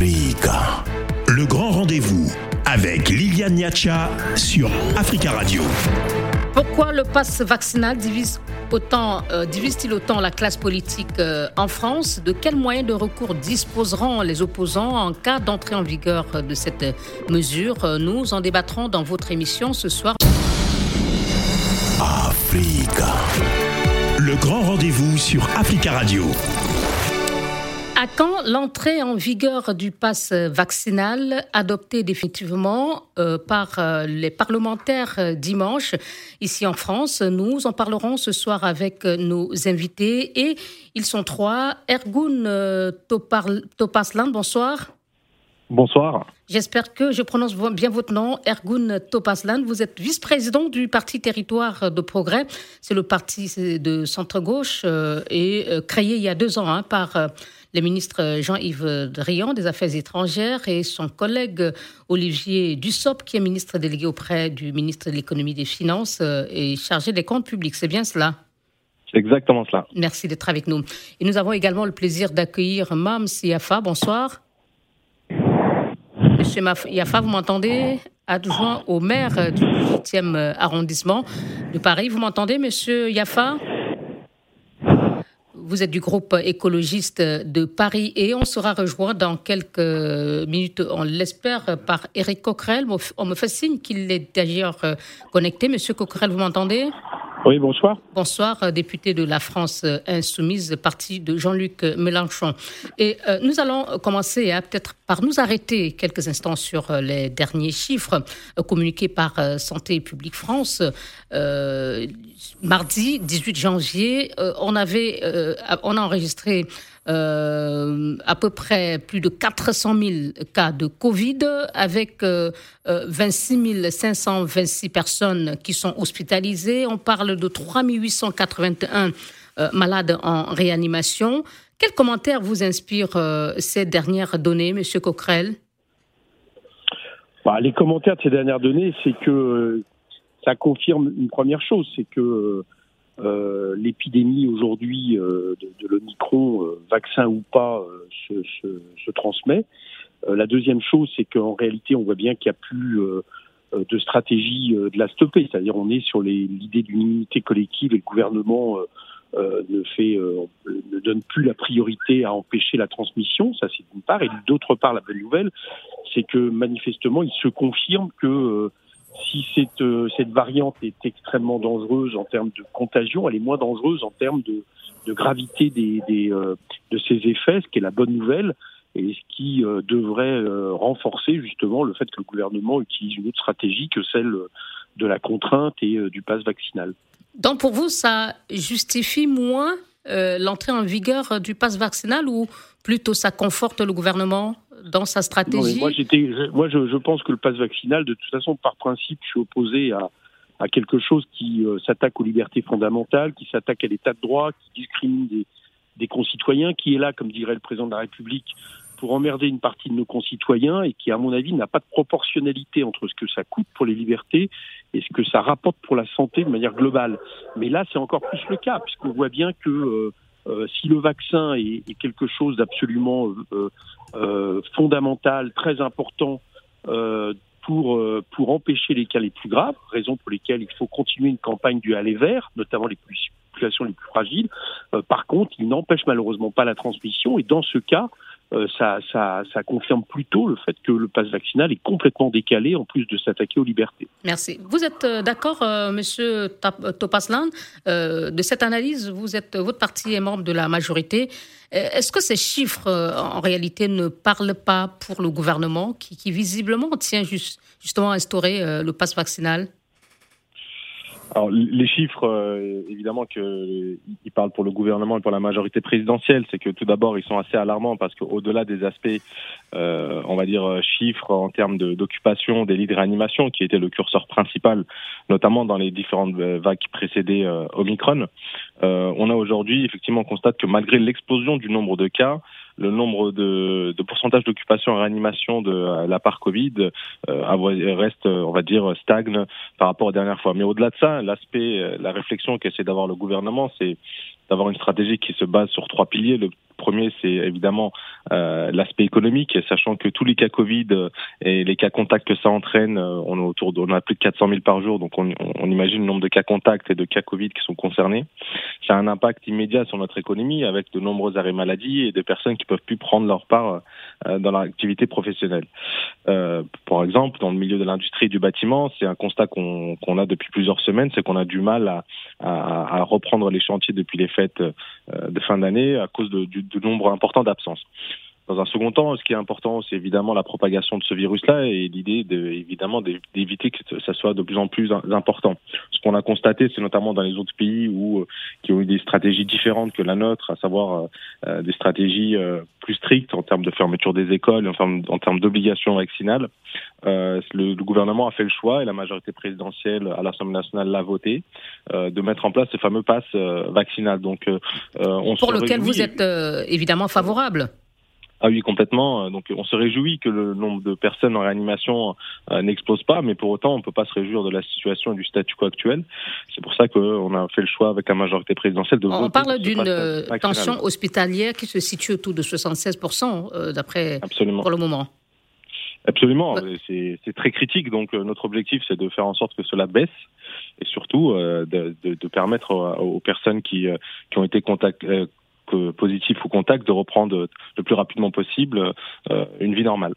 Africa. Le grand rendez-vous avec Liliane Niacha sur Africa Radio. Pourquoi le pass vaccinal divise autant, euh, divise-t-il autant la classe politique euh, en France? De quels moyens de recours disposeront les opposants en cas d'entrée en vigueur de cette mesure? Nous en débattrons dans votre émission ce soir. Africa. Le grand rendez-vous sur Africa Radio. À quand l'entrée en vigueur du pass vaccinal adopté définitivement euh, par euh, les parlementaires euh, dimanche ici en France? Nous en parlerons ce soir avec nos invités et ils sont trois. Ergun Topasland, bonsoir. Bonsoir. J'espère que je prononce bien votre nom, Ergun Topasland. Vous êtes vice-président du Parti Territoire de Progrès. C'est le parti de centre-gauche et créé il y a deux ans hein, par le ministre Jean-Yves Drian des Affaires étrangères et son collègue Olivier Dussopt, qui est ministre délégué auprès du ministre de l'économie et des finances euh, et chargé des comptes publics. C'est bien cela? C'est exactement cela. Merci d'être avec nous. Et nous avons également le plaisir d'accueillir Mam Siafa. Bonsoir. Monsieur Yafa, vous m'entendez? Adjoint au maire du 8e arrondissement de Paris. Vous m'entendez, monsieur Yafa vous êtes du groupe écologiste de Paris et on sera rejoint dans quelques minutes, on l'espère, par Eric Coquerel. On me fait signe qu'il est d'ailleurs connecté. Monsieur Coquerel, vous m'entendez? Oui, bonsoir. Bonsoir, euh, député de la France euh, Insoumise, parti de Jean-Luc Mélenchon. Et euh, nous allons commencer à peut-être par nous arrêter quelques instants sur les derniers chiffres communiqués par Santé publique France. mardi 18 janvier, on avait, on a enregistré euh, à peu près plus de 400 000 cas de Covid, avec 26 526 personnes qui sont hospitalisées. On parle de 3 881 euh, malades en réanimation. Quels commentaires vous inspirent euh, ces dernières données, Monsieur Coquerel? Bah, Les commentaires de ces dernières données, c'est que ça confirme une première chose, c'est que euh, l'épidémie aujourd'hui euh, de, l'Omicron, euh, vaccin ou pas, se, transmet. la deuxième chose, c'est qu'en réalité, on voit bien qu'il n'y a plus de stratégie de la stopper. C'est-à-dire, on est sur l'idée d'une immunité collective et le gouvernement ne donne plus la priorité à empêcher la transmission. Ça, c'est d'une part. Et d'autre part, la bonne nouvelle, c'est que manifestement, il se confirme que si cette, euh, cette variante est extrêmement dangereuse en termes de contagion, elle est moins dangereuse en termes de, gravité des, euh, de ses effets, ce qui est la bonne nouvelle et ce qui euh, devrait renforcer justement le fait que le gouvernement utilise une autre stratégie que celle de la contrainte et du pass vaccinal. Donc pour vous, ça justifie moins l'entrée en vigueur du pass vaccinal ou plutôt ça conforte le gouvernement dans sa stratégie Moi, je, moi je, pense que le pass vaccinal, de toute façon, par principe, je suis opposé à, à quelque chose qui euh, s'attaque aux libertés fondamentales, qui s'attaque à l'état de droit, qui discrimine des, des concitoyens, qui est là, comme dirait le président de la République, pour emmerder une partie de nos concitoyens et qui, à mon avis, n'a pas de proportionnalité entre ce que ça coûte pour les libertés et ce que ça rapporte pour la santé de manière globale. Mais là, c'est encore plus le cas, puisqu'on voit bien que euh, euh, si le vaccin est, quelque chose d'absolument euh, fondamental, très important pour, pour empêcher les cas les plus graves, raison pour lesquelles il faut continuer une campagne du aller vert, notamment les populations les plus fragiles. par contre, il n'empêche malheureusement pas la transmission et dans ce cas, euh, ça, confirme plutôt le fait que le pass vaccinal est complètement décalé en plus de s'attaquer aux libertés. Merci. Vous êtes euh, d'accord, euh, Monsieur Topaslan, de cette analyse votre parti est membre de la majorité. Est-ce que ces chiffres, en réalité, ne parlent pas pour le gouvernement qui, visiblement tient juste, justement à instaurer le pass vaccinal? Alors les chiffres, euh, évidemment qu'ils parlent pour le gouvernement et pour la majorité présidentielle, c'est que tout d'abord ils sont assez alarmants parce qu'au-delà des aspects, euh, on va dire chiffres en termes d'occupation des lits de réanimation, qui était le curseur principal, notamment dans les différentes euh, vagues qui précédaient Omicron, on a aujourd'hui effectivement on constate que malgré l'explosion du nombre de cas, le nombre de, de pourcentage d'occupation en réanimation de la part Covid euh, reste, on va dire, stagne par rapport aux dernières fois. Mais au-delà de ça, l'aspect, la réflexion qu'essaie d'avoir le gouvernement, c'est d'avoir une stratégie qui se base sur trois piliers. Premier, c'est évidemment euh, l'aspect économique, sachant que tous les cas Covid euh, et les cas contacts que ça entraîne, euh, on, autour de, a plus de 400 000 par jour, donc on, imagine le nombre de cas contacts et de cas Covid qui sont concernés. Ça a un impact immédiat sur notre économie, avec de nombreux arrêts maladie et des personnes qui peuvent plus prendre leur part dans leur activité professionnelle. Euh, par exemple, dans le milieu de l'industrie du bâtiment, c'est un constat qu'on a depuis plusieurs semaines, c'est qu'on a du mal à, reprendre les chantiers depuis les fêtes de fin d'année à cause de, du, de nombre important d'absences. Dans un second temps, ce qui est important, c'est évidemment la propagation de ce virus-là et l'idée, de, évidemment, d'éviter que ça soit de plus en plus important. Ce qu'on a constaté, c'est notamment dans les autres pays où qui ont eu des stratégies différentes que la nôtre, à savoir euh, des stratégies euh, plus strictes en termes de fermeture des écoles, en termes, en termes d'obligations vaccinales. Euh, le, le, gouvernement a fait le choix et la majorité présidentielle à l'Assemblée nationale l'a voté euh, de mettre en place ce fameux pass euh, vaccinal. Donc, on pour lequel vous êtes évidemment favorable. Ah oui, complètement. Donc on se réjouit que le nombre de personnes en réanimation euh, n'explose pas, mais pour autant on ne peut pas se réjouir de la situation et du statu quo actuel. C'est pour ça qu'on a fait le choix avec la majorité présidentielle de on parle d'une euh, tension hospitalière qui se situe autour de 76% euh, d'après pour le moment. Absolument, c'est très critique. Donc notre objectif, c'est de faire en sorte que cela baisse et surtout de, de, de, permettre aux, personnes qui, qui ont été contact, positif ou contact de reprendre le plus rapidement possible euh, une vie normale.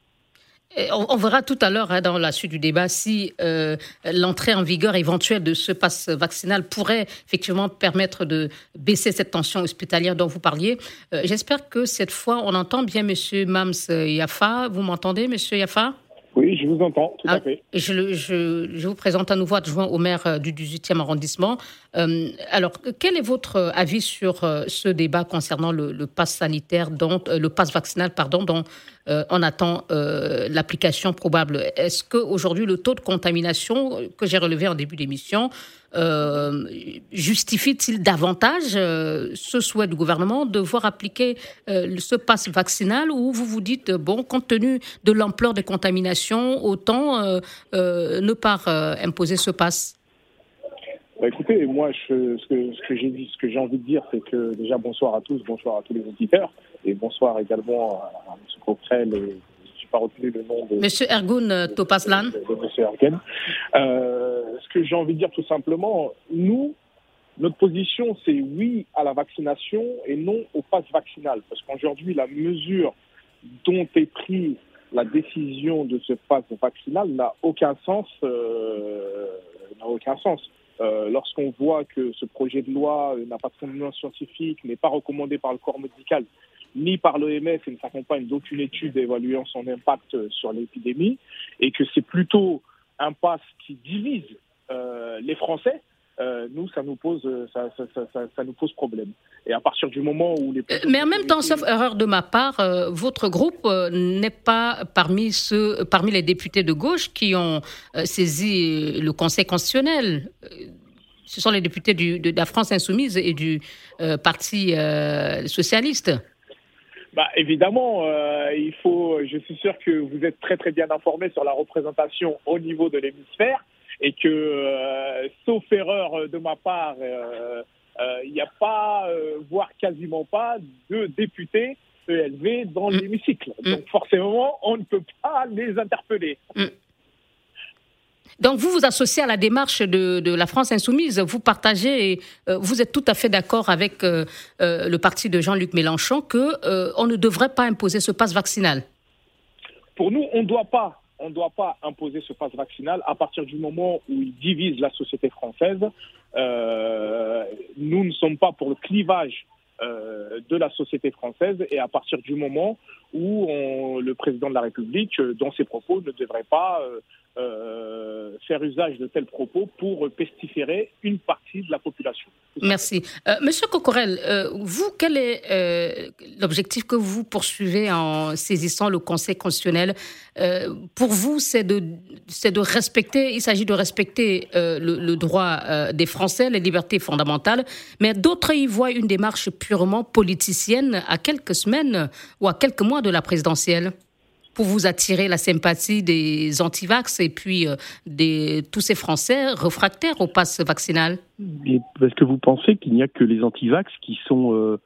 On, verra tout à l'heure hein, dans la suite du débat si euh, l'entrée en vigueur éventuelle de ce pass vaccinal pourrait effectivement permettre de baisser cette tension hospitalière dont vous parliez. Euh, j'espère que cette fois on entend bien Monsieur Mams Yafa. Vous m'entendez, Monsieur Yafa oui, je vous entends, tout à ah, fait. Je, je, je, vous présente à nouveau adjoint au maire euh, du 18e arrondissement. Euh, alors, quel est votre avis sur euh, ce débat concernant le, le pass sanitaire, dont, le pass vaccinal, pardon, dont on attend l'application probable? Est-ce qu'aujourd'hui, le taux de contamination que j'ai relevé en début d'émission euh, justifie-t-il davantage euh, ce souhait du gouvernement de voir appliquer euh, ce passe vaccinal ou vous vous dites, bon, compte tenu de l'ampleur des contaminations, autant ne pas imposer ce passe bah, écoutez, moi, je, ce que, ce que j'ai dit, ce que j'ai envie de dire, c'est que déjà bonsoir à tous, bonsoir à tous les auditeurs, et bonsoir également à, à M. Coquerel et pas retenu le nom de. Monsieur Ergun euh, Topaslan. Monsieur Ergun. Euh, ce que j'ai envie de dire tout simplement, nous, notre position, c'est oui à la vaccination et non au pass vaccinal. Parce qu'aujourd'hui, la mesure dont est prise la décision de ce pass vaccinal n'a aucun sens. Euh, n'a aucun sens. Euh, lorsqu'on voit que ce projet de loi n'a pas de fondement scientifique, n'est pas recommandé par le corps médical, ni par l'OMS et ne s'accompagne d'aucune étude évaluant son impact sur l'épidémie, et que c'est plutôt un pass qui divise euh, les Français, euh, nous, ça nous pose, ça, ça, ça, ça, nous pose problème. Et à partir du moment où les euh, mais en même temps, sauf erreur de ma part, euh, votre groupe euh, n'est pas parmi ceux, parmi les députés de gauche qui ont saisi le Conseil constitutionnel. Ce sont les députés du, de, la France insoumise et du Parti socialiste. Bah, évidemment, euh, il faut. Je suis sûr que vous êtes très très bien informé sur la représentation au niveau de l'hémisphère et que, euh, sauf erreur de ma part, euh, il n'y a pas, voire quasiment pas, de députés ELV dans mm. l'hémicycle. Mm. Donc forcément, on ne peut pas les interpeller. Mm. Donc vous vous associez à la démarche de, la France insoumise, vous partagez, euh, vous êtes tout à fait d'accord avec euh, euh, le parti de Jean-Luc Mélenchon que on ne devrait pas imposer ce passe vaccinal. Pour nous, on ne doit pas. On ne doit pas imposer ce passe vaccinal à partir du moment où il divise la société française. nous ne sommes pas pour le clivage de la société française et à partir du moment où le président de la République, dans ses propos, ne devrait pas euh, faire usage de tels propos pour pestiférer une partie de la population. Merci. Euh, Monsieur Cocorel, euh, vous, quel est l'objectif que vous poursuivez en saisissant le Conseil constitutionnel? Pour vous, c'est de, de respecter, il s'agit de respecter le, le, droit des Français, les libertés fondamentales, mais d'autres y voient une démarche purement politicienne à quelques semaines ou à quelques mois de la présidentielle pour vous attirer la sympathie des antivax et puis des, tous ces Français réfractaires au pass vaccinal Est-ce que vous pensez qu'il n'y a que les antivax qui sont,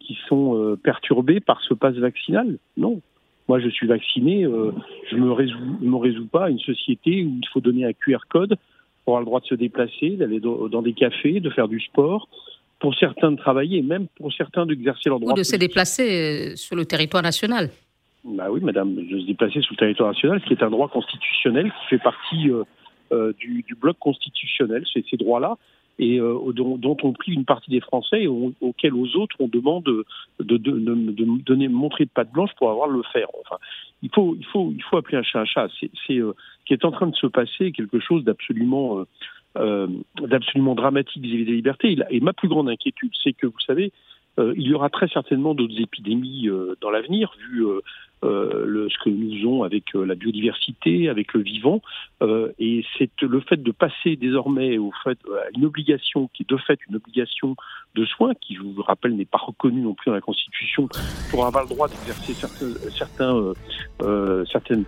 qui sont perturbés par ce pass vaccinal? Non. Moi, je suis vacciné, je ne me, résous, me résous pas à une société où il faut donner un QR code pour avoir le droit de se déplacer, d'aller dans des cafés, de faire du sport, pour certains de travailler, même pour certains d'exercer leur droit. Ou de se déplacer euh, sur le territoire national. Bah oui, madame, de se déplacer sur le territoire national, ce qui est un droit constitutionnel qui fait partie euh, euh, du, du, bloc constitutionnel, c'est ces droits-là, et dont, dont, ont pris une partie des Français et auxquels aux autres on demande de, de, de, de, donner montrer de patte blanche pour avoir le faire. Enfin, il faut, il faut, il faut appeler un chat un chat. C'est, ce qui est en train de se passer quelque chose d'absolument euh, d'absolument dramatique vis-à-vis des libertés. Et ma plus grande inquiétude, c'est que, vous savez, euh, il y aura très certainement d'autres épidémies euh, dans l'avenir, vu euh, le, ce que nous faisons avec euh, la biodiversité, avec le vivant. Euh, et c'est le fait de passer désormais au fait à une obligation qui est de fait une obligation de soins, qui je vous rappelle n'est pas reconnue non plus dans la Constitution, pour avoir le droit d'exercer certains, certains certaines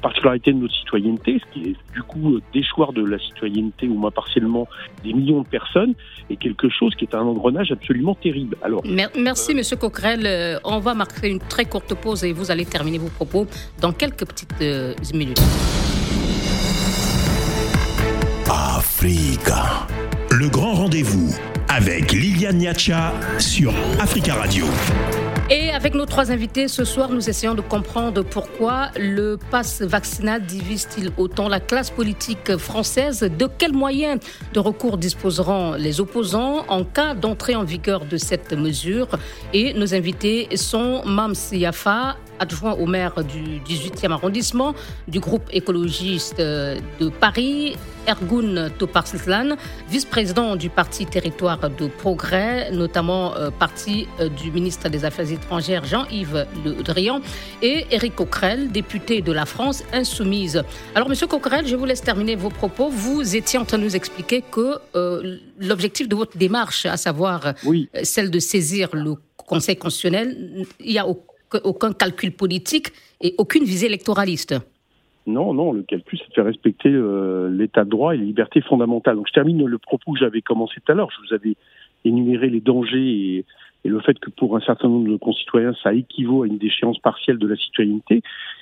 particularités de notre citoyenneté, ce qui est du coup déchoir de la citoyenneté au moins partiellement des millions de personnes, est quelque chose qui est un engrenage absolument terrible. Alors, merci, Monsieur Coquerel. On va marquer une très courte pause et vous allez terminer vos propos dans quelques petites euh, minutes. Africa. Le grand rendez-vous avec Liliane Niacha sur Africa Radio. Et avec nos trois invités, ce soir, nous essayons de comprendre pourquoi le pass vaccinal divise-t-il autant la classe politique française De quels moyens de recours disposeront les opposants en cas d'entrée en vigueur de cette mesure Et nos invités sont Mam Siafa, adjoint au maire du 18e arrondissement du groupe écologiste euh, de Paris, Ergun Toparslan, vice-président du parti Territoire de Progrès, notamment euh, parti euh, du ministre des Affaires étrangères Jean-Yves Le Drian, et Éric Coquerel, député de la France Insoumise. Alors, Monsieur Coquerel, je vous laisse terminer vos propos. Vous étiez en train de nous expliquer que l'objectif de votre démarche, à savoir celle de saisir le Conseil constitutionnel, il y a aucun calcul politique et aucune visée électoraliste. Non, non, le calcul, c'est de faire respecter euh, l'état de droit et les libertés fondamentales. Donc je termine le propos que j'avais commencé tout à l'heure. Je vous avais énuméré les dangers et, le fait que pour un certain nombre de concitoyens, ça équivaut à une déchéance partielle de la citoyenneté.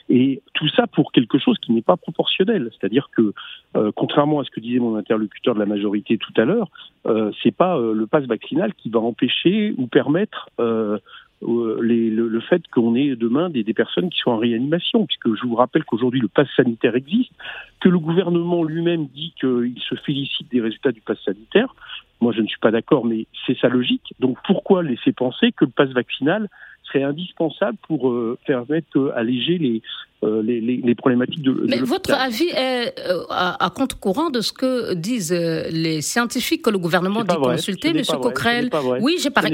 Et tout ça pour quelque chose qui n'est pas proportionnel. C'est-à-dire que, euh, contrairement à ce que disait mon interlocuteur de la majorité tout à l'heure, euh, c'est pas euh, le passe vaccinal qui va empêcher ou permettre euh, les, le, le, fait qu'on ait demain des, des, personnes qui sont en réanimation, puisque je vous rappelle qu'aujourd'hui le pass sanitaire existe, que le gouvernement lui-même dit qu'il se félicite des résultats du pass sanitaire. Moi, je ne suis pas d'accord, mais c'est sa logique. Donc, pourquoi laisser penser que le pass vaccinal serait indispensable pour euh, permettre d'alléger les, euh, les, les, les, problématiques de. Mais votre avis est euh, à, compte courant de ce que disent les scientifiques que le gouvernement dit consulter, M. Coquerel. Oui, j'ai par...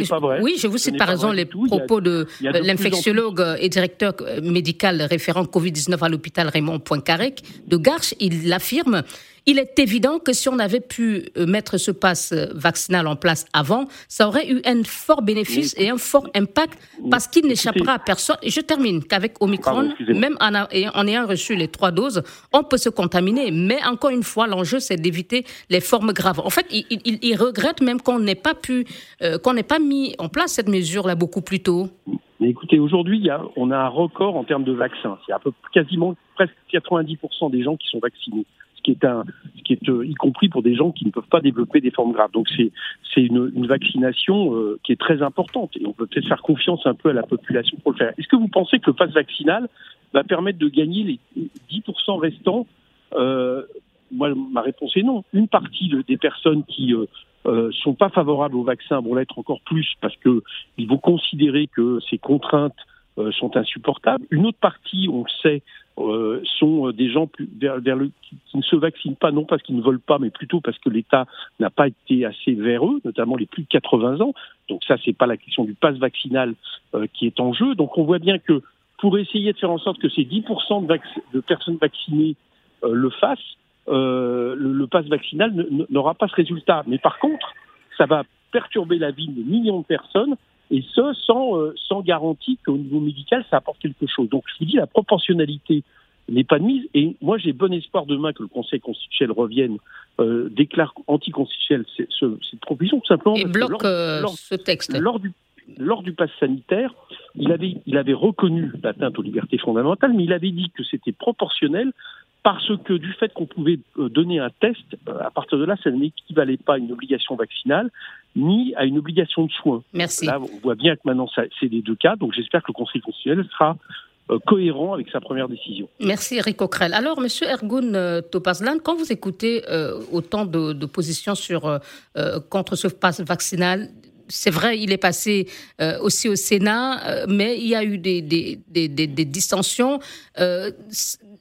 oui, je vous cite par exemple les propos de, l'infectiologue et directeur médical référent Covid-19 à l'hôpital Raymond Poincaré de Garches. Il l'affirme il est évident que si on avait pu euh, mettre ce passe euh, vaccinal en place avant, ça aurait eu un fort bénéfice et un fort impact parce qu'il n'échappera à personne. Et je termine qu'avec Omicron, même en, ayant reçu les trois doses, on peut se contaminer. Mais encore une fois, l'enjeu, c'est d'éviter les formes graves. En fait, il, regrette même qu'on n'ait pas pu, euh, qu'on n'ait pas mis en place cette mesure-là beaucoup plus tôt. Mais écoutez, aujourd'hui, on a un record en termes de vaccins. Il y a à peu, quasiment presque 90% des gens qui sont vaccinés qui est un, qui est euh, y compris pour des gens qui ne peuvent pas développer des formes graves. Donc c'est c'est une, une, vaccination euh, qui est très importante et on peut peut-être faire confiance un peu à la population pour le faire. Est-ce que vous pensez que le pass vaccinal va permettre de gagner les 10% restants? Euh, Moi, ma réponse est non. Une partie des personnes qui euh, sont pas favorables au vaccin vont l'être encore plus parce que ils vont considérer que ces contraintes sont insupportables. Une autre partie, on le sait, euh, sont euh, des gens plus, vers, le, qui, ne se vaccinent pas, non parce qu'ils ne veulent pas, mais plutôt parce que l'État n'a pas été assez vers eux, notamment les plus de 80 ans. Donc ça, c'est pas la question du pass vaccinal euh, qui est en jeu. Donc on voit bien que pour essayer de faire en sorte que ces 10% de, de, personnes vaccinées le fassent, le, le pass vaccinal n'aura pas ce résultat. Mais par contre, ça va perturber la vie de millions de personnes et ce, sans, euh, sans garantie qu'au niveau médical, ça apporte quelque chose. Donc, je vous dis, la proportionnalité n'est pas de mise. Et moi, j'ai bon espoir demain que le Conseil constitutionnel revienne, euh, déclare anticonstitutionnel cette proposition, tout simplement. Et bloque euh, ce texte. Lors du, lors du pass sanitaire, il avait, il avait reconnu l'atteinte aux libertés fondamentales, mais il avait dit que c'était proportionnel parce que du fait qu'on pouvait euh, donner un test, euh, à partir de là, ça n'équivalait pas à une obligation vaccinale ni à une obligation de soins. Merci. Là, on voit bien que maintenant, c'est les deux cas, donc j'espère que le Conseil constitutionnel sera euh, cohérent avec sa première décision. Merci Eric Coquerel. Alors, Monsieur Ergun Topazlan, quand vous écoutez autant de, positions sur, contre ce pass vaccinal, c'est vrai, il est passé aussi au Sénat, mais il y a eu des, des, des, des distensions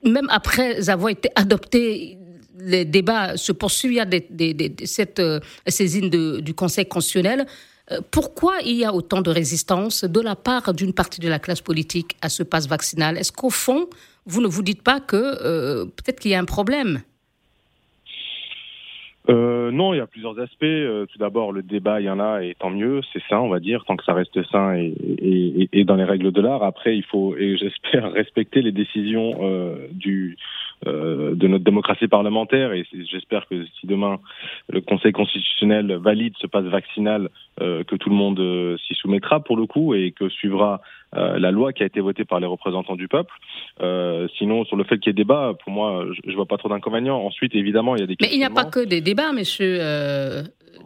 même après avoir été adopté, les débats se poursuivent. Il y a des, cette euh, saisine du Conseil constitutionnel. Euh, pourquoi il y a autant de résistance de la part d'une partie de la classe politique à ce passe vaccinal? Est-ce qu'au fond, vous ne vous dites pas que euh, peut-être qu'il y a un problème? Euh, non, il y a plusieurs aspects. Euh, tout d'abord, le débat, il y en a, et tant mieux, c'est sain, on va dire, tant que ça reste sain et, dans les règles de l'art. Après, il faut, et j'espère, respecter les décisions euh, du, euh, de notre démocratie parlementaire. Et j'espère que si demain le Conseil constitutionnel valide ce passe vaccinal, que tout le monde s'y soumettra pour le coup et que suivra la loi qui a été votée par les représentants du peuple. sinon, sur le fait qu'il y ait débat, pour moi, je, je vois pas trop d'inconvénients. Ensuite, évidemment, il y a des. Mais il n'y a pas que des débats monsieur. Euh,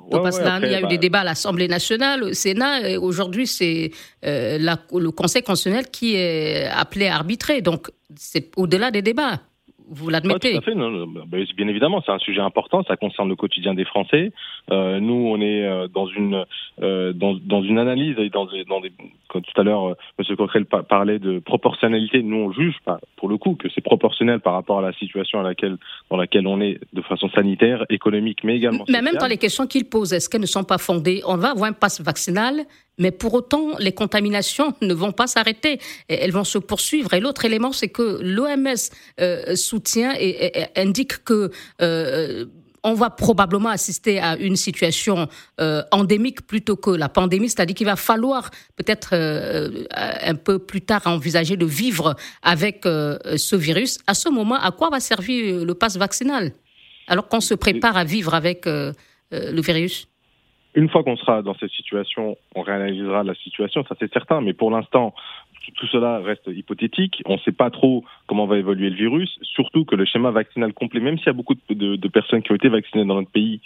il y a eu des bah, débats à l'Assemblée nationale, au Sénat, et aujourd'hui, c'est euh, le Conseil constitutionnel qui est appelé à arbitrer. Donc, c'est au-delà des débats. Vous l'admettez Tout à fait. Bah, bah, bien évidemment, c'est un sujet important. Ça concerne le quotidien des Français. Euh, nous, on est euh, dans une euh, dans, dans, une analyse et dans des, dans des comme tout à l'heure, M. Coquerel parlait de proportionnalité. Nous, on juge, pas, pour le coup, que c'est proportionnel par rapport à la situation à laquelle dans laquelle on est de façon sanitaire, économique, mais également. Mais même dans les questions qu'il pose, est-ce qu'elles ne sont pas fondées? On va avoir un passe vaccinal mais pour autant, les contaminations ne vont pas s'arrêter. Elles vont se poursuivre. Et l'autre élément, c'est que l'OMS euh, soutient et, indique que euh, on va probablement assister à une situation euh, endémique plutôt que la pandémie, c'est-à-dire qu'il va falloir peut-être un peu plus tard envisager de vivre avec ce virus. À ce moment, à quoi va servir le passe vaccinal alors qu'on se prépare à vivre avec le virus? Une fois qu'on sera dans cette situation, on réanalysera la situation, ça c'est certain. Mais pour l'instant, tout cela reste hypothétique. On ne sait pas trop comment va évoluer le virus, surtout que le schéma vaccinal complet, même s'il y a beaucoup de, de, personnes qui ont été vaccinées dans notre pays,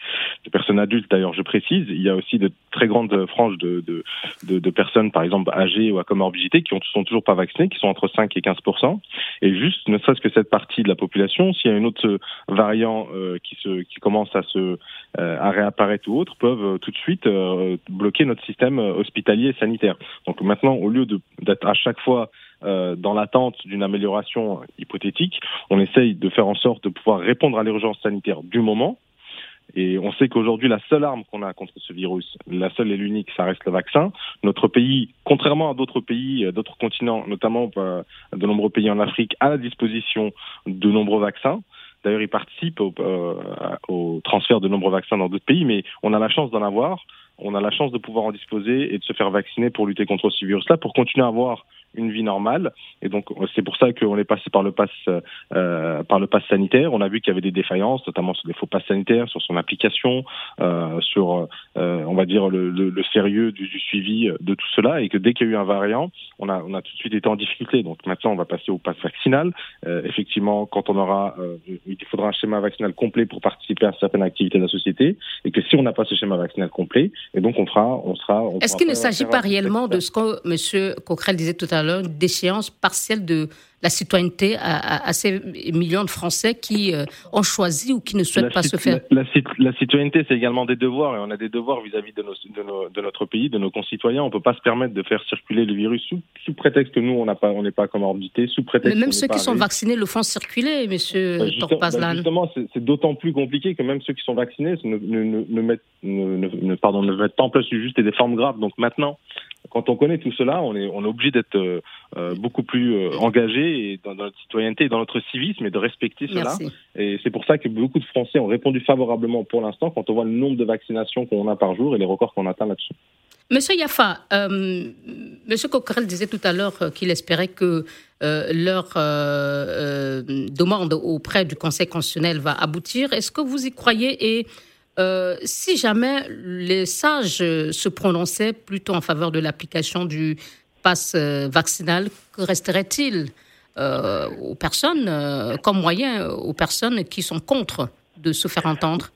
de personnes adultes d'ailleurs, je précise, il y a aussi de très grandes franges de, de personnes, par exemple âgées ou à comorbidité, qui ne sont toujours pas vaccinées, qui sont entre 5 et 15% Et juste, ne serait-ce que cette partie de la population, s'il y a une autre variant euh, qui, se, qui commence à, se, euh, à réapparaître ou autre, peuvent euh, tout de suite bloquer notre système hospitalier et sanitaire. Donc maintenant, au lieu d'être à chaque fois euh, dans l'attente d'une amélioration hypothétique, on essaye de faire en sorte de pouvoir répondre à l'urgence sanitaire du moment. Et on sait qu'aujourd'hui, la seule arme qu'on a contre ce virus, la seule et l'unique, ça reste le vaccin. Notre pays, contrairement à d'autres pays, euh, d'autres continents, notamment euh, de nombreux pays en Afrique, a à disposition de nombreux vaccins. D'ailleurs, il participe au, au, transfert de nombreux vaccins dans d'autres pays, mais on a la chance d'en avoir. On a la chance de pouvoir en disposer et de se faire vacciner pour lutter contre ce virus-là, pour continuer à avoir une vie normale. Et donc c'est pour ça qu'on est passé par le pass euh, par le pass sanitaire. On a vu qu'il y avait des défaillances, notamment sur des faux passes sanitaires, sur son application, euh, sur euh, on va dire le, le, le sérieux du, du, suivi de tout cela, et que dès qu'il y a eu un variant, on a on a tout de suite été en difficulté. Donc maintenant on va passer au pass vaccinal. Euh, effectivement, quand on aura, euh, il faudra un schéma vaccinal complet pour participer à certaines activités de la société, et que si on n'a pas ce schéma vaccinal complet, et donc on fera, on sera. Est-ce qu'il ne s'agit pas réellement de ce que M. Coquerel disait tout à l'heure? Une déchéance partielle de la citoyenneté à, ces millions de Français qui euh, ont choisi ou qui ne souhaitent pas se faire. La, la, citoyenneté, c'est également des devoirs, et on a des devoirs vis-à-vis de, de, notre pays, de nos concitoyens. On ne peut pas se permettre de faire circuler le virus sous, sous prétexte que nous, on n'est pas, on pas comorbidité, sous prétexte. Mais même ceux qui sont vaccinés le font circuler, Monsieur bah, bah justement, c'est d'autant plus compliqué que même ceux qui sont vaccinés ne, ne, ne mettent, ne, pardon, ne mettent pas en place juste des formes graves. Donc maintenant, quand on connaît tout cela, on est, on est obligé d'être euh, euh, beaucoup plus euh, engagé dans, notre citoyenneté et dans notre civisme et de respecter cela. Et c'est pour ça que beaucoup de Français ont répondu favorablement pour l'instant quand on voit le nombre de vaccinations qu'on a par jour et les records qu'on atteint là-dessus. Monsieur Yafa, euh, Monsieur Coquerel disait tout à l'heure qu'il espérait que leur demande auprès du Conseil constitutionnel va aboutir. Est-ce que vous y croyez Et si jamais les sages se prononçaient plutôt en faveur de l'application du pass vaccinal, que resterait-il aux personnes, comme moyen aux personnes qui sont contre de se faire entendre?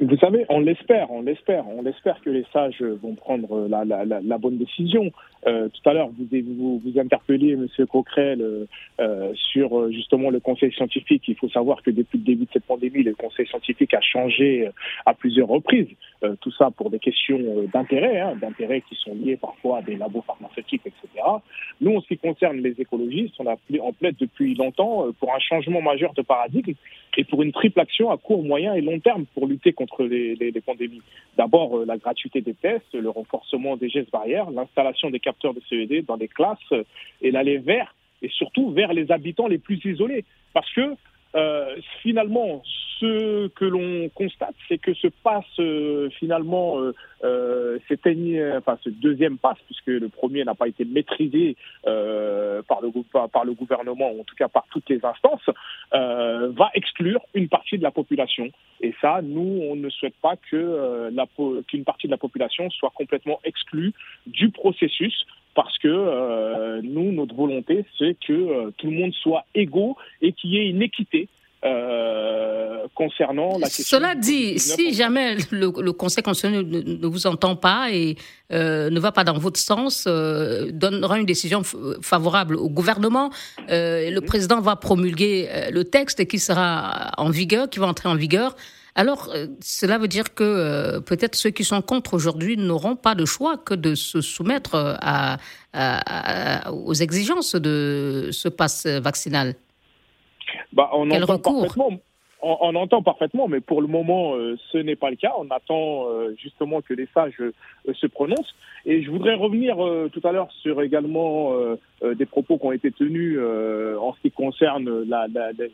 Vous savez, on l'espère, on l'espère, on l'espère que les sages vont prendre la, la, bonne décision. Euh, tout à l'heure, vous, vous, vous interpelliez, M. Coquerel, euh, euh, sur justement le conseil scientifique. Il faut savoir que depuis le début de cette pandémie, le conseil scientifique a changé à plusieurs reprises. tout ça pour des questions d'intérêt, hein, d'intérêt qui sont liés parfois à des labos pharmaceutiques, etc. Nous, en ce qui concerne les écologistes, on a en plaide depuis longtemps pour un changement majeur de paradigme et pour une triple action à court, moyen et long terme pour lutter contre les, les, pandémies. D'abord, la gratuité des tests, le renforcement des gestes barrières, l'installation des de CED dans les classes et l'aller vers, et surtout vers les habitants les plus isolés. Parce que euh, finalement, ce que l'on constate, c'est que ce passe euh, finalement euh, euh enfin ce deuxième passe, puisque le premier n'a pas été maîtrisé par le par, le gouvernement, ou en tout cas par toutes les instances, va exclure une partie de la population. Et ça, nous, on ne souhaite pas que qu'une partie de la population soit complètement exclue du processus parce que euh, nous, notre volonté, c'est que euh, tout le monde soit égaux et qu'il y ait une équité euh, concernant la question. Cela dit, si jamais le, Conseil constitutionnel ne, vous entend pas et ne va pas dans votre sens, donnera une décision favorable au gouvernement, le président va promulguer le texte qui sera en vigueur, qui va entrer en vigueur. Alors, euh, cela veut dire que euh, peut-être ceux qui sont contre aujourd'hui n'auront pas de choix que de se soumettre à, aux exigences de ce passe vaccinal. Bah, on Quel recours on, entend parfaitement, mais pour le moment, euh, ce n'est pas le cas. On attend euh, justement que les sages euh, se prononcent. Et je voudrais revenir tout à l'heure sur également des propos qui ont été tenus en ce qui concerne la,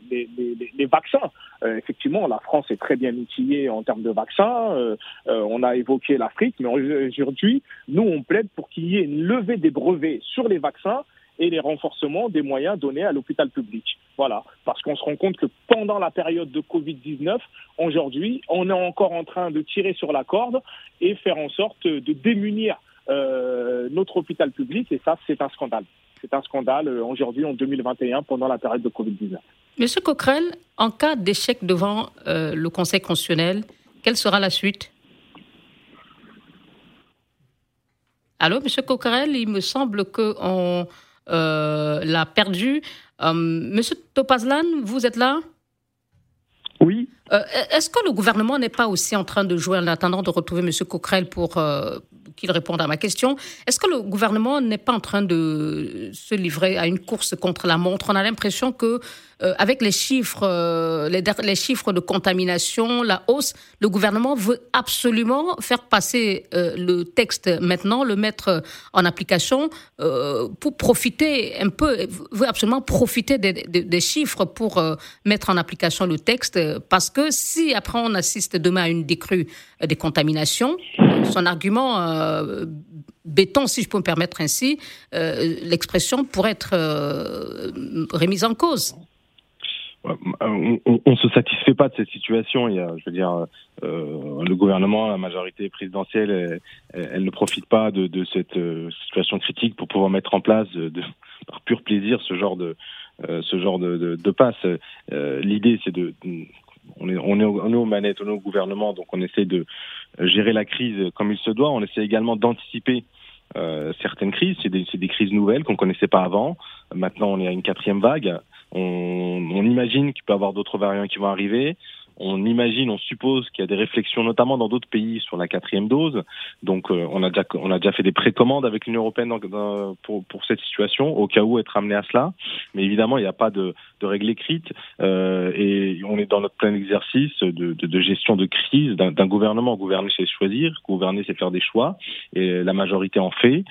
les, les, vaccins. effectivement, la France est très bien outillée en termes de vaccins. on a évoqué l'Afrique, mais aujourd'hui, nous, on plaide pour qu'il y ait une levée des brevets sur les vaccins et les renforcements des moyens donnés à l'hôpital public. Voilà, parce qu'on se rend compte que pendant la période de Covid-19, aujourd'hui, on est encore en train de tirer sur la corde et faire en sorte de démunir euh, notre hôpital public, et ça, c'est un scandale. C'est un scandale euh, aujourd'hui, en 2021, pendant la période de Covid-19. Monsieur Coquerel, en cas d'échec devant euh, le Conseil constitutionnel, quelle sera la suite? Allô, Monsieur Coquerel, il me semble qu'on euh, l'a perdu. Euh, Monsieur Topazlan, vous êtes là? Oui. Euh, est-ce que le gouvernement n'est pas aussi en train de jouer en attendant de retrouver Monsieur Coquerel pour qu'il réponde à ma question. Est-ce que le gouvernement n'est pas en train de se livrer à une course contre la montre? On a l'impression que euh, avec les chiffres, euh, les, chiffres de contamination, la hausse, le gouvernement veut absolument faire passer euh, le texte maintenant, le mettre en application pour profiter un peu, veut absolument profiter des, chiffres pour mettre en application le texte, parce que si après on assiste demain à une décrue des contaminations, son argument béton, si je peux me permettre ainsi, l'expression pourrait être remise en cause on, on, se satisfait pas de cette situation. Il y a, je veux dire, euh, le gouvernement, la majorité présidentielle, elle, ne profite pas de, cette euh, situation critique pour pouvoir mettre en place, par pur plaisir, ce genre de euh, ce genre de, passe. L'idée, c'est de on est, on, est on est aux manettes, on est au gouvernement, donc on essaie de gérer la crise comme il se doit. On essaie également d'anticiper certaines crises. C'est des, des, crises nouvelles qu'on connaissait pas avant. Maintenant, on est à une quatrième vague. On, on imagine qu'il peut y avoir d'autres variants qui vont arriver on imagine, on suppose qu'il y a des réflexions, notamment dans d'autres pays, sur la quatrième dose. Donc, euh, on a déjà, on a déjà fait des précommandes avec l'Union européenne pour, pour cette situation, au cas où être amené à cela. Mais évidemment, il n'y a pas de, de règle écrite euh, et on est dans notre plein exercice de, de, de gestion de crise d'un gouvernement. Gouverner, c'est choisir. Gouverner, c'est faire des choix et la majorité en fait.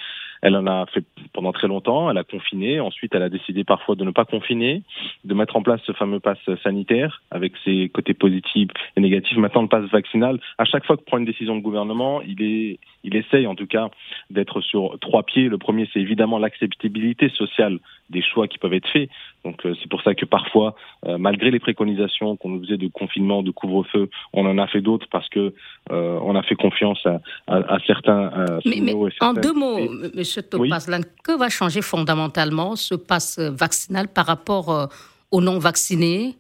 Elle en a fait pendant très longtemps. Elle a confiné. Ensuite, elle a décidé parfois de ne pas confiner, de mettre en place ce fameux pass sanitaire avec ses côtés positifs et négatifs. Maintenant, le pass vaccinal. À chaque fois que prend une décision de gouvernement, il est, il essaye en tout cas d'être sur trois pieds. Le premier, c'est évidemment l'acceptabilité sociale des choix qui peuvent être faits. Donc euh, c'est pour ça que parfois, euh, malgré les préconisations qu'on nous faisait de confinement, de couvre-feu, on en a fait d'autres parce que euh, on a fait confiance à, à, certains. mais, mais en deux mots, Monsieur Topazlan, que va changer fondamentalement ce passe vaccinal par rapport aux non vaccinés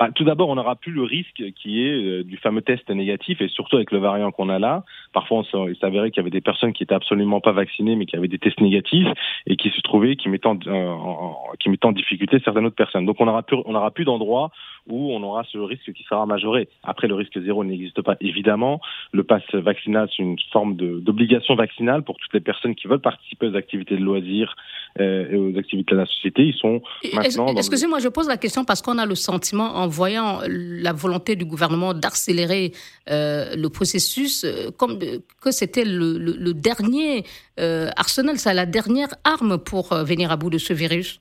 bah, tout d'abord, on n'aura plus le risque qui est euh, du fameux test négatif et surtout avec le variant qu'on a là. Parfois, il s'avérait qu'il y avait des personnes qui étaient absolument pas vaccinées mais qui avaient des tests négatifs et qui se trouvaient qui mettaient en, difficulté certaines autres personnes. Donc, on n'aura plus, on plus d'endroits où on aura ce risque qui sera majoré. Après, le risque zéro n'existe pas évidemment. Le pass vaccinal, c'est une forme d'obligation vaccinale pour toutes les personnes qui veulent participer aux activités de loisirs euh, et aux activités de la société. Ils sont maintenant. Excusez-moi, je pose la question parce qu'on a le sentiment en voyant la volonté du gouvernement d'accélérer euh, le processus, euh, comme que c'était le, dernier euh, arsenal, c'est la dernière arme pour venir à bout de ce virus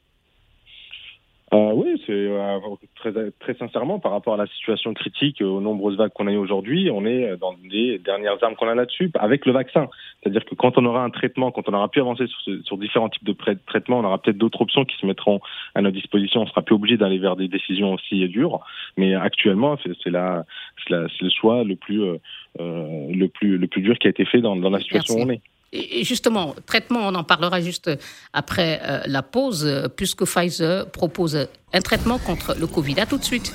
euh, oui, c'est euh, très, très sincèrement par rapport à la situation critique, aux nombreuses vagues qu'on a eues aujourd'hui, on est dans les dernières armes qu'on a là-dessus avec le vaccin. C'est-à-dire que quand on aura un traitement, quand on aura pu avancer sur, sur différents types de traitements, on aura peut-être d'autres options qui se mettront à notre disposition. On sera plus obligé d'aller vers des décisions aussi dures. Mais actuellement, c'est la, le choix le plus, euh, le plus, le plus dur qui a été fait dans, dans la situation où on est. Et justement, traitement, on en parlera juste après euh, la pause, puisque Pfizer propose un traitement contre le Covid. À tout de suite.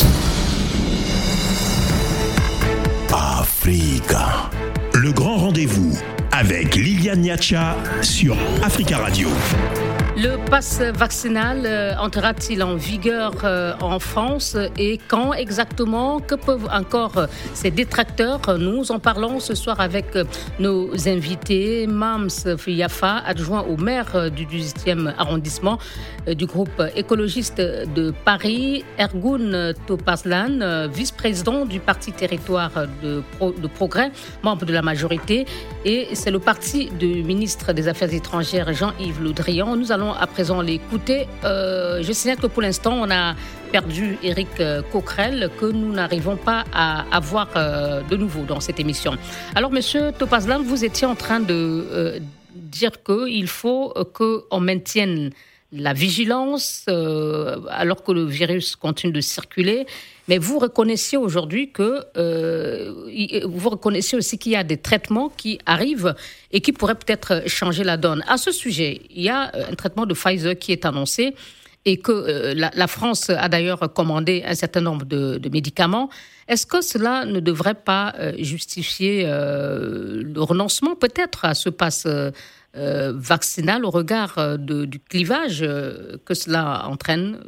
Africa. Le grand rendez-vous avec Liliane Niacha sur Africa Radio. Le pass vaccinal euh, entrera-t-il en vigueur euh, en France et quand exactement? Que peuvent encore euh, ces détracteurs? Nous en parlons ce soir avec nos invités. Mams Fiafa, adjoint au maire du 18e arrondissement du groupe écologiste de Paris. Ergun Topazlan, vice-président du parti territoire de, Progrès, membre de la majorité. Et c'est le parti du ministre des Affaires étrangères Jean-Yves Le. Nous allons à présent l'écouter. Euh, je signale que pour l'instant, on a perdu Eric euh, Coquerel, que nous n'arrivons pas à avoir euh, de nouveau dans cette émission. Alors, monsieur Topazlan, vous étiez en train de dire qu'il faut qu'on maintienne la vigilance alors que le virus continue de circuler. Mais vous reconnaissiez aujourd'hui que euh, vous reconnaissez aussi qu'il y a des traitements qui arrivent et qui pourraient peut-être changer la donne. À ce sujet, il y a euh, un traitement de Pfizer qui est annoncé et que euh, la, France a d'ailleurs commandé un certain nombre de, médicaments. Est-ce que cela ne devrait pas justifier le renoncement peut-être à ce pass vaccinal au regard du clivage que cela entraîne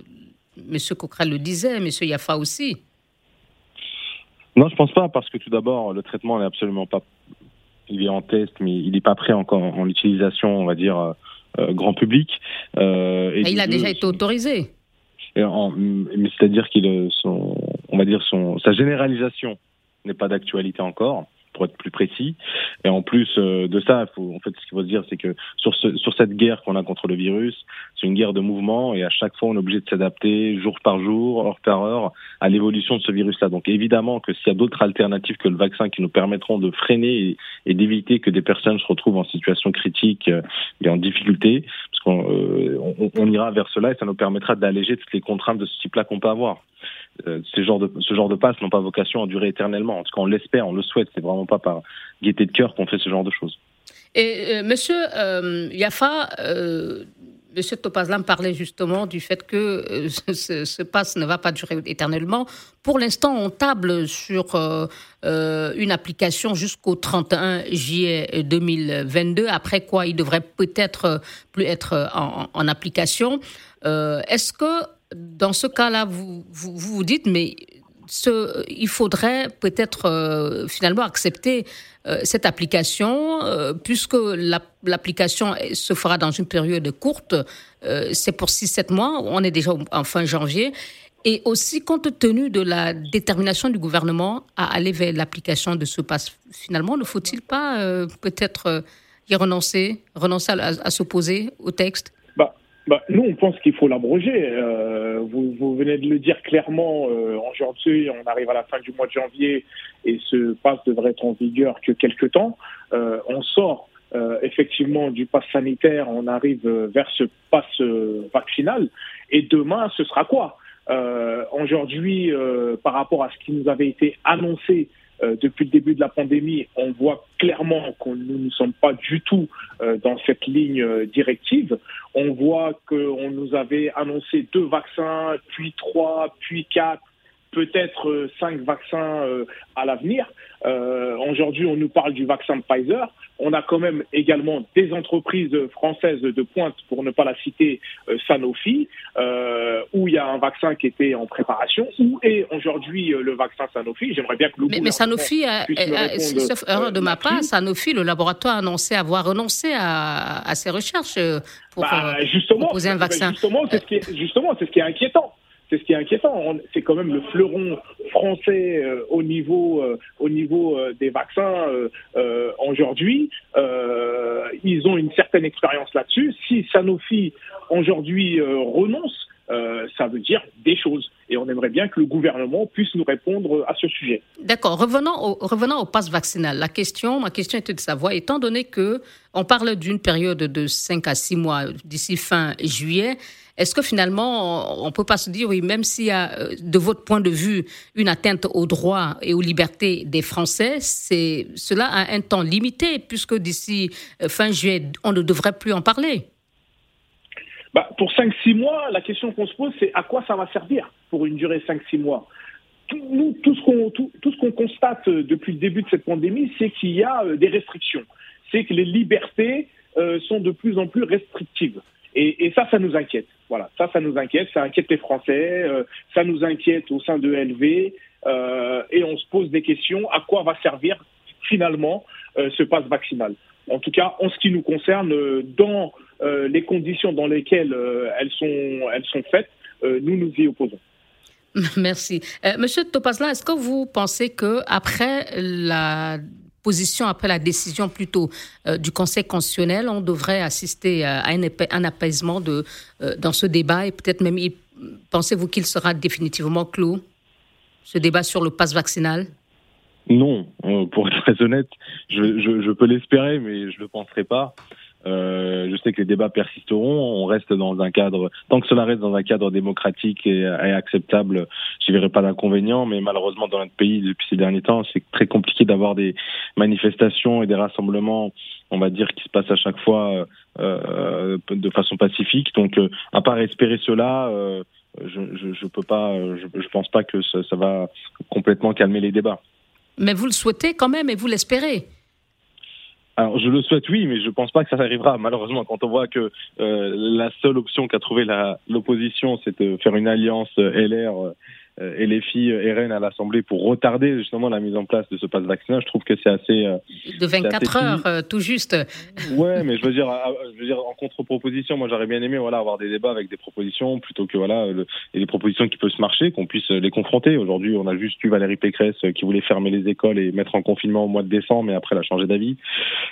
M. Coquerel le disait, M. Yafa aussi. Non, je pense pas, parce que tout d'abord, le traitement n'est absolument pas. Il est en test, mais il n'est pas prêt encore en utilisation, on va dire, euh, euh, grand public. Euh, et il a déjà été autorisé. mais c'est-à-dire qu'il, on va dire, son, sa généralisation n'est pas d'actualité encore pour être plus précis. Et en plus euh, de ça, en fait, ce qu'il faut se dire, c'est que sur, ce, sur cette guerre qu'on a contre le virus, c'est une guerre de mouvement et à chaque fois, on est obligé de s'adapter jour par jour, heure par heure, à l'évolution de ce virus-là. Donc évidemment que s'il y a d'autres alternatives que le vaccin qui nous permettront de freiner et, d'éviter que des personnes se retrouvent en situation critique euh, et en difficulté, parce qu'on euh, on ira vers cela et ça nous permettra d'alléger toutes les contraintes de ce type-là qu'on peut avoir. Euh, ce genre de ce genre de passes n'ont pas vocation à durer éternellement. En tout cas, on l'espère, on le souhaite. C'est vraiment pas par gaieté de cœur qu'on fait ce genre de choses. Et euh, Monsieur euh, Yafa, Monsieur Topazlam parlait justement du fait que ce, ce, pass ne va pas durer éternellement. Pour l'instant, on table sur une application jusqu'au 31 juillet 2022. Après quoi, il devrait peut-être plus être en application. Est-ce que dans ce cas-là, vous, vous, dites, mais il faudrait peut-être euh, finalement accepter euh, cette application, euh, puisque l'application se fera dans une période courte, c'est pour 6-7 mois, on est déjà en fin janvier, et aussi compte tenu de la détermination du gouvernement à aller vers l'application de ce pass, finalement, ne faut-il pas peut-être y renoncer, renoncer à, s'opposer au texte? Bah, Nous, on pense qu'il faut l'abroger. Euh, vous, venez de le dire clairement. Euh, aujourd'hui, on arrive à la fin du mois de janvier et ce pass devrait être en vigueur que quelques temps. Euh, on sort effectivement du pass sanitaire, on arrive vers ce pass vaccinal. Et demain, ce sera quoi? Aujourd'hui, par rapport à ce qui nous avait été annoncé euh, depuis le début de la pandémie, on voit clairement que nous ne sommes pas du tout euh, dans cette ligne euh, directive. On voit qu'on nous avait annoncé deux vaccins, puis trois, puis quatre, peut-être cinq vaccins à l'avenir. Aujourd'hui, on nous parle du vaccin Pfizer. On a quand même également des entreprises françaises de pointe, pour ne pas la citer, euh, Sanofi, euh, où il y a un vaccin qui était en préparation. Où est aujourd'hui euh, le vaccin Sanofi J'aimerais bien que mais, mais Sanofi, sauf erreur de ma part, Sanofi, le laboratoire a annoncé avoir renoncé à, ses recherches pour bah, justement, proposer un vaccin. Justement, c'est ce, ce qui est inquiétant c'est ce qui est inquiétant. C'est quand même le fleuron français euh, au niveau, euh, au niveau euh, des vaccins aujourd'hui. ils ont une certaine expérience là-dessus. Si Sanofi aujourd'hui renonce, ça veut dire des choses. Et on aimerait bien que le gouvernement puisse nous répondre à ce sujet. D'accord. Revenons au, revenons au pass vaccinal. La question, ma question était de savoir, étant donné que on parle d'une période de 5 à 6 mois d'ici fin juillet, est-ce que finalement, on ne peut pas se dire, oui, même s'il y a, euh, de votre point de vue, une atteinte aux droits et aux libertés des Français, cela a un temps limité, puisque d'ici euh, fin juillet, on ne devrait plus en parler bah, Pour 5-6 mois, la question qu'on se pose, c'est à quoi ça va servir pour une durée 5-6 mois? Tout, nous, tout ce qu'on tout, ce constate euh, depuis le début de cette pandémie, c'est qu'il y a des restrictions. C'est que les libertés sont de plus en plus restrictives. Et, ça, ça nous inquiète. Voilà, ça, ça nous inquiète, ça inquiète les Français, euh, ça nous inquiète au sein de LV, euh, et on se pose des questions à quoi va servir finalement euh, ce passe vaccinal? En tout cas, en ce qui nous concerne, dans les conditions dans lesquelles elles sont elles sont faites, nous nous y opposons. Merci, Monsieur Topazla. Est-ce que vous pensez que après la après la décision plutôt euh, du Conseil constitutionnel, on devrait assister euh, à un, apaisement euh, dans ce débat et peut-être même, pensez-vous qu'il sera définitivement clos, ce débat sur le passe vaccinal? Non, pour être très honnête, je, je peux l'espérer, mais je ne le penserai pas. Euh, je sais que les débats persisteront. On reste dans un cadre, tant que cela reste dans un cadre démocratique et, acceptable, je verrai pas d'inconvénient. Mais malheureusement, dans notre pays, depuis ces derniers temps, c'est très compliqué d'avoir des manifestations et des rassemblements, on va dire, qui se passent à chaque fois euh, de façon pacifique. Donc, euh, à part espérer cela. Je, je, je, peux pas, je, pense pas que ça va complètement calmer les débats. Mais vous le souhaitez quand même et vous l'espérez. Alors je le souhaite oui, mais je pense pas que ça arrivera. Malheureusement, quand on voit que euh, la seule option qu'a trouvé l'opposition, c'est de faire une alliance LR euh, et les filles RN à l'Assemblée pour retarder justement la mise en place de ce passe vaccinal. Je trouve que c'est assez... Euh, de 24 heures, euh, tout juste. Ouais, mais je veux dire, je veux dire en contre-proposition, moi j'aurais bien aimé voilà, avoir des débats avec des propositions plutôt que voilà, le, et des propositions qui peuvent se marcher, qu'on puisse les confronter. Aujourd'hui, on a juste eu Valérie Pécresse qui voulait fermer les écoles et mettre en confinement au mois de décembre, mais après elle a changé d'avis.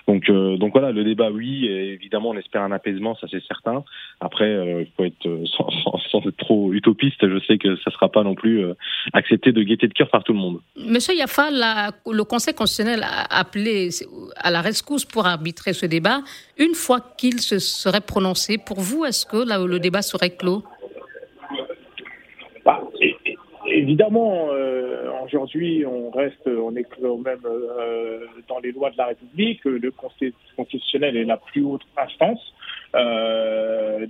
Donc, donc voilà, le débat, oui, et évidemment, on espère un apaisement, ça c'est certain. Après, il faut être sans, sans, être trop utopiste, je sais que ça sera pas non plus euh, accepté de gaieté de cœur par tout le monde. Monsieur Yafa, le Conseil constitutionnel a appelé à la rescousse pour arbitrer ce débat. Une fois qu'il se serait prononcé, pour vous, est-ce que le débat serait clos? Bah, Évidemment, euh, aujourd'hui, on reste, on est quand même euh, dans les lois de la République. Le Conseil constitutionnel est la plus haute instance.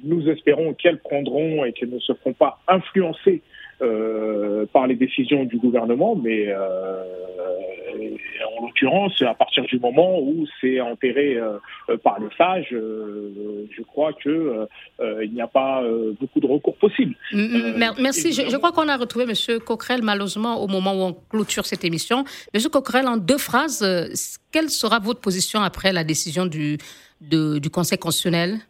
nous espérons qu'elles prendront et qu'elles ne se feront pas influencer euh, par les décisions du gouvernement, mais euh, en l'occurrence, à partir du moment où c'est enterré euh, par les sages, je crois que il n'y a pas beaucoup de recours possibles. Merci. Je, crois qu'on a retrouvé M. Coquerel, malheureusement, au moment où on clôture cette émission. M. Coquerel, en deux phrases, quelle sera votre position après la décision du, du Conseil constitutionnel?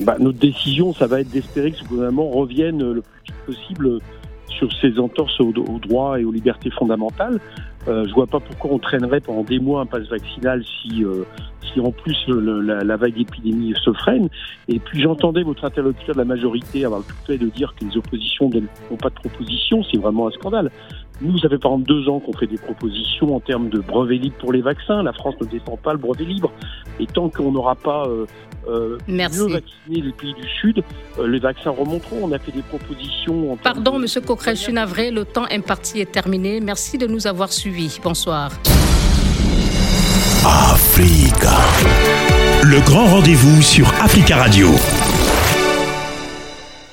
Bah, Notre décision, ça va être d'espérer que ce gouvernement revienne le plus possible sur ces entorses aux, droits et aux libertés fondamentales. Euh, je vois pas pourquoi on traînerait pendant des mois un passe vaccinal si, euh, si en plus la, la, vague d'épidémie se freine. Et puis j'entendais votre interlocuteur de la majorité avoir le tout fait de dire que les oppositions n'ont pas de proposition. C'est vraiment un scandale. Nous, ça fait par exemple deux ans qu'on fait des propositions en termes de brevet libre pour les vaccins. La France ne défend pas le brevet libre. Et tant qu'on n'aura pas euh, euh, mieux vacciné les pays du Sud, euh, les vaccins remonteront. On a fait des propositions. En Pardon, M. Monsieur Coquerel, je suis navré. Le temps imparti est terminé. Merci de nous avoir suivis. Bonsoir. Africa. Le grand rendez-vous sur Africa Radio.